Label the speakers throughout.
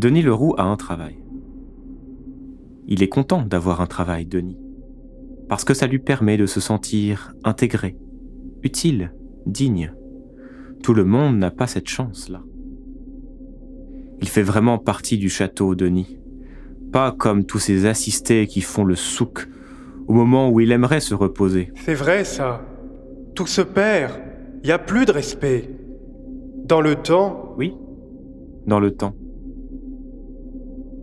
Speaker 1: Denis Leroux a un travail. Il est content d'avoir un travail, Denis, parce que ça lui permet de se sentir intégré, utile, digne. Tout le monde n'a pas cette chance-là. Il fait vraiment partie du château, Denis. Pas comme tous ces assistés qui font le souk au moment où il aimerait se reposer.
Speaker 2: C'est vrai ça. Tout se perd. Il n'y a plus de respect. Dans le temps
Speaker 1: Oui, dans le temps.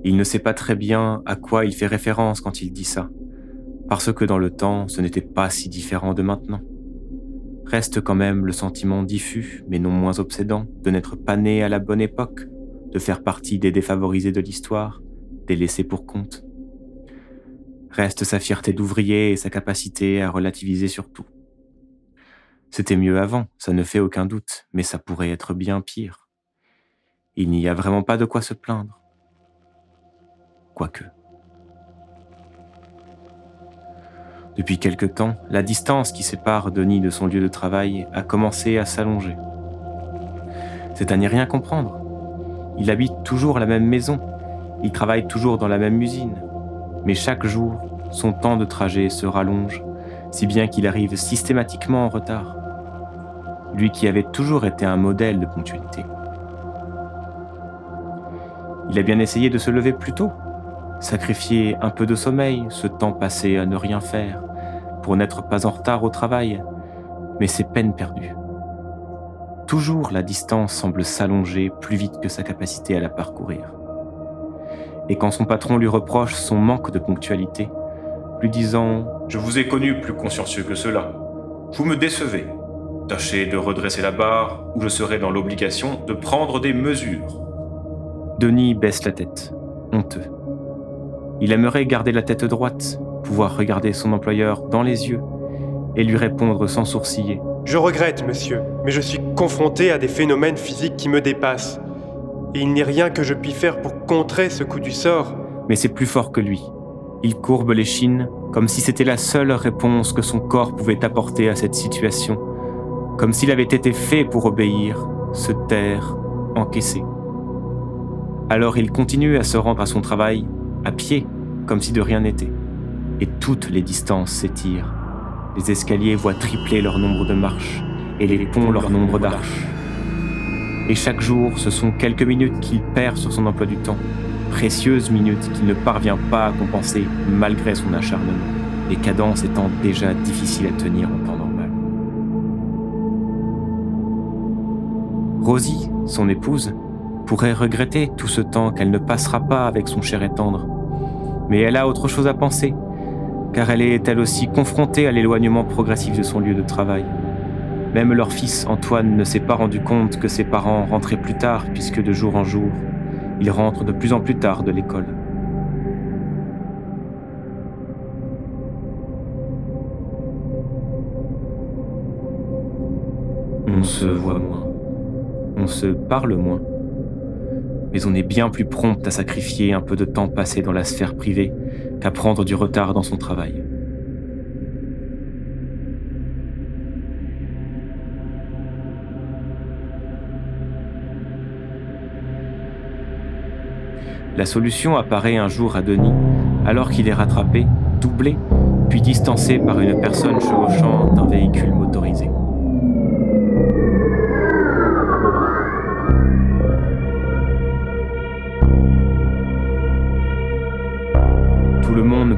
Speaker 1: Il ne sait pas très bien à quoi il fait référence quand il dit ça, parce que dans le temps, ce n'était pas si différent de maintenant. Reste quand même le sentiment diffus, mais non moins obsédant, de n'être pas né à la bonne époque, de faire partie des défavorisés de l'histoire, des laissés pour compte. Reste sa fierté d'ouvrier et sa capacité à relativiser sur tout. C'était mieux avant, ça ne fait aucun doute, mais ça pourrait être bien pire. Il n'y a vraiment pas de quoi se plaindre. Quoique. Depuis quelque temps, la distance qui sépare Denis de son lieu de travail a commencé à s'allonger. C'est à n'y rien comprendre. Il habite toujours la même maison, il travaille toujours dans la même usine, mais chaque jour, son temps de trajet se rallonge, si bien qu'il arrive systématiquement en retard. Lui qui avait toujours été un modèle de ponctualité. Il a bien essayé de se lever plus tôt, sacrifier un peu de sommeil, ce temps passé à ne rien faire, pour n'être pas en retard au travail, mais c'est peine perdue. Toujours la distance semble s'allonger plus vite que sa capacité à la parcourir. Et quand son patron lui reproche son manque de ponctualité, lui disant ⁇
Speaker 3: Je vous ai connu plus consciencieux que cela. Vous me décevez. Tâchez de redresser la barre ou je serai dans l'obligation de prendre des mesures.
Speaker 1: ⁇ Denis baisse la tête, honteux. Il aimerait garder la tête droite, pouvoir regarder son employeur dans les yeux et lui répondre sans sourciller.
Speaker 2: Je regrette, monsieur, mais je suis confronté à des phénomènes physiques qui me dépassent. Et il n'y a rien que je puis faire pour contrer ce coup du sort.
Speaker 1: Mais c'est plus fort que lui. Il courbe les chines comme si c'était la seule réponse que son corps pouvait apporter à cette situation, comme s'il avait été fait pour obéir, se taire, encaisser. Alors il continue à se rendre à son travail, à pied, comme si de rien n'était. Et toutes les distances s'étirent les escaliers voient tripler leur nombre de marches et les ponts leur nombre d'arches. Et chaque jour, ce sont quelques minutes qu'il perd sur son emploi du temps, précieuses minutes qu'il ne parvient pas à compenser malgré son acharnement, les cadences étant déjà difficiles à tenir en temps normal. Rosie, son épouse, pourrait regretter tout ce temps qu'elle ne passera pas avec son cher et tendre, mais elle a autre chose à penser car elle est elle aussi confrontée à l'éloignement progressif de son lieu de travail. Même leur fils Antoine ne s'est pas rendu compte que ses parents rentraient plus tard, puisque de jour en jour, ils rentrent de plus en plus tard de l'école. On se voit moins, on se parle moins, mais on est bien plus prompt à sacrifier un peu de temps passé dans la sphère privée qu'à prendre du retard dans son travail. La solution apparaît un jour à Denis, alors qu'il est rattrapé, doublé, puis distancé par une personne chevauchant d'un véhicule motorisé.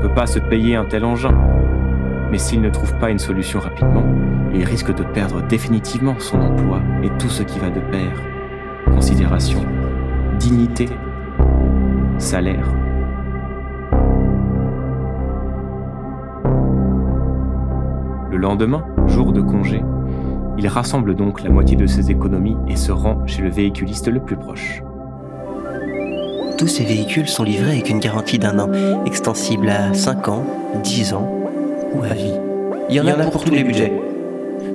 Speaker 1: Peut pas se payer un tel engin. Mais s'il ne trouve pas une solution rapidement, il risque de perdre définitivement son emploi et tout ce qui va de pair. Considération, dignité, salaire. Le lendemain, jour de congé, il rassemble donc la moitié de ses économies et se rend chez le véhiculiste le plus proche
Speaker 4: tous ces véhicules sont livrés avec une garantie d'un an, extensible à 5 ans, 10 ans ou à vie. Il y en, a, pour, tous les budgets.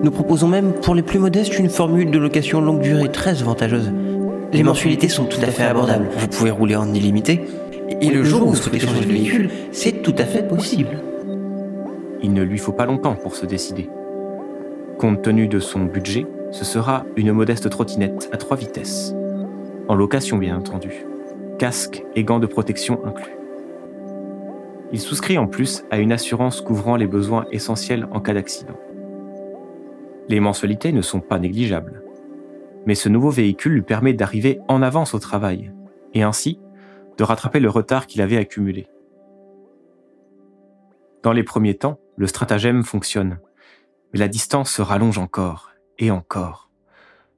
Speaker 4: Nous proposons même pour les plus modestes une formule de location longue durée très avantageuse. Les mensualités sont tout à fait abordables. Vous pouvez rouler en illimité. Et le jour où vous souhaitez changer de véhicule, c'est tout à fait possible.
Speaker 1: Il ne lui faut pas longtemps pour se décider. Compte tenu de son budget, ce sera une modeste trottinette à trois vitesses. En location, bien entendu casque et gants de protection inclus. Il souscrit en plus à une assurance couvrant les besoins essentiels en cas d'accident. Les mensualités ne sont pas négligeables, mais ce nouveau véhicule lui permet d'arriver en avance au travail, et ainsi de rattraper le retard qu'il avait accumulé. Dans les premiers temps, le stratagème fonctionne, mais la distance se rallonge encore et encore,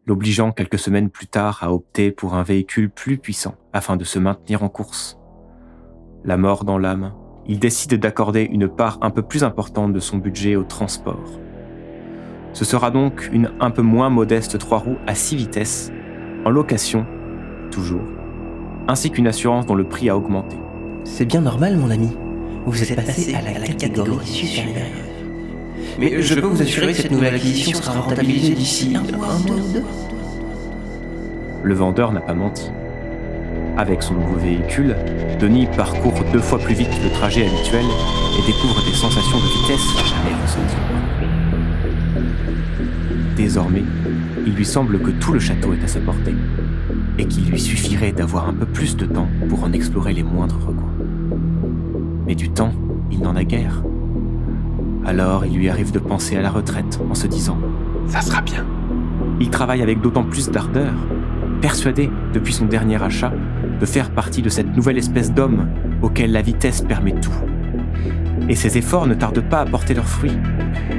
Speaker 1: l'obligeant quelques semaines plus tard à opter pour un véhicule plus puissant afin de se maintenir en course. La mort dans l'âme, il décide d'accorder une part un peu plus importante de son budget au transport. Ce sera donc une un peu moins modeste trois roues à 6 vitesses, en location, toujours, ainsi qu'une assurance dont le prix a augmenté.
Speaker 4: C'est bien normal, mon ami. Vous êtes passé à la catégorie supérieure. Mais je peux vous assurer que cette nouvelle acquisition sera rentabilisée d'ici un mois ou deux.
Speaker 1: Le vendeur n'a pas menti. Avec son nouveau véhicule, Denis parcourt deux fois plus vite le trajet habituel et découvre des sensations de vitesse jamais ressenties. Désormais, il lui semble que tout le château est à sa portée et qu'il lui suffirait d'avoir un peu plus de temps pour en explorer les moindres recoins. Mais du temps, il n'en a guère. Alors il lui arrive de penser à la retraite en se disant ⁇ Ça sera bien !⁇ Il travaille avec d'autant plus d'ardeur, persuadé, depuis son dernier achat, de faire partie de cette nouvelle espèce d'homme auquel la vitesse permet tout. Et ses efforts ne tardent pas à porter leurs fruits.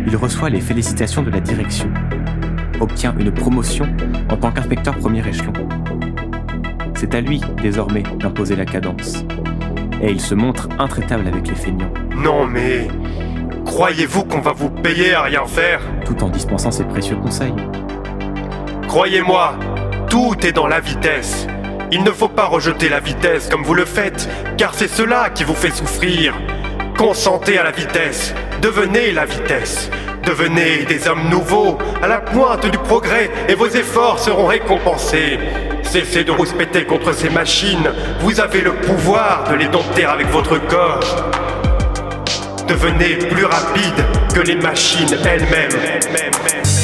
Speaker 1: Il reçoit les félicitations de la direction, obtient une promotion en tant qu'inspecteur premier échelon. C'est à lui, désormais, d'imposer la cadence. Et il se montre intraitable avec les feignants.
Speaker 2: Non mais... Croyez-vous qu'on va vous payer à rien faire
Speaker 1: Tout en dispensant ses précieux conseils.
Speaker 2: Croyez-moi, tout est dans la vitesse. Il ne faut pas rejeter la vitesse comme vous le faites, car c'est cela qui vous fait souffrir. Consentez à la vitesse, devenez la vitesse. Devenez des hommes nouveaux, à la pointe du progrès, et vos efforts seront récompensés. Cessez de rouspéter contre ces machines, vous avez le pouvoir de les dompter avec votre corps. Devenez plus rapide que les machines elles-mêmes.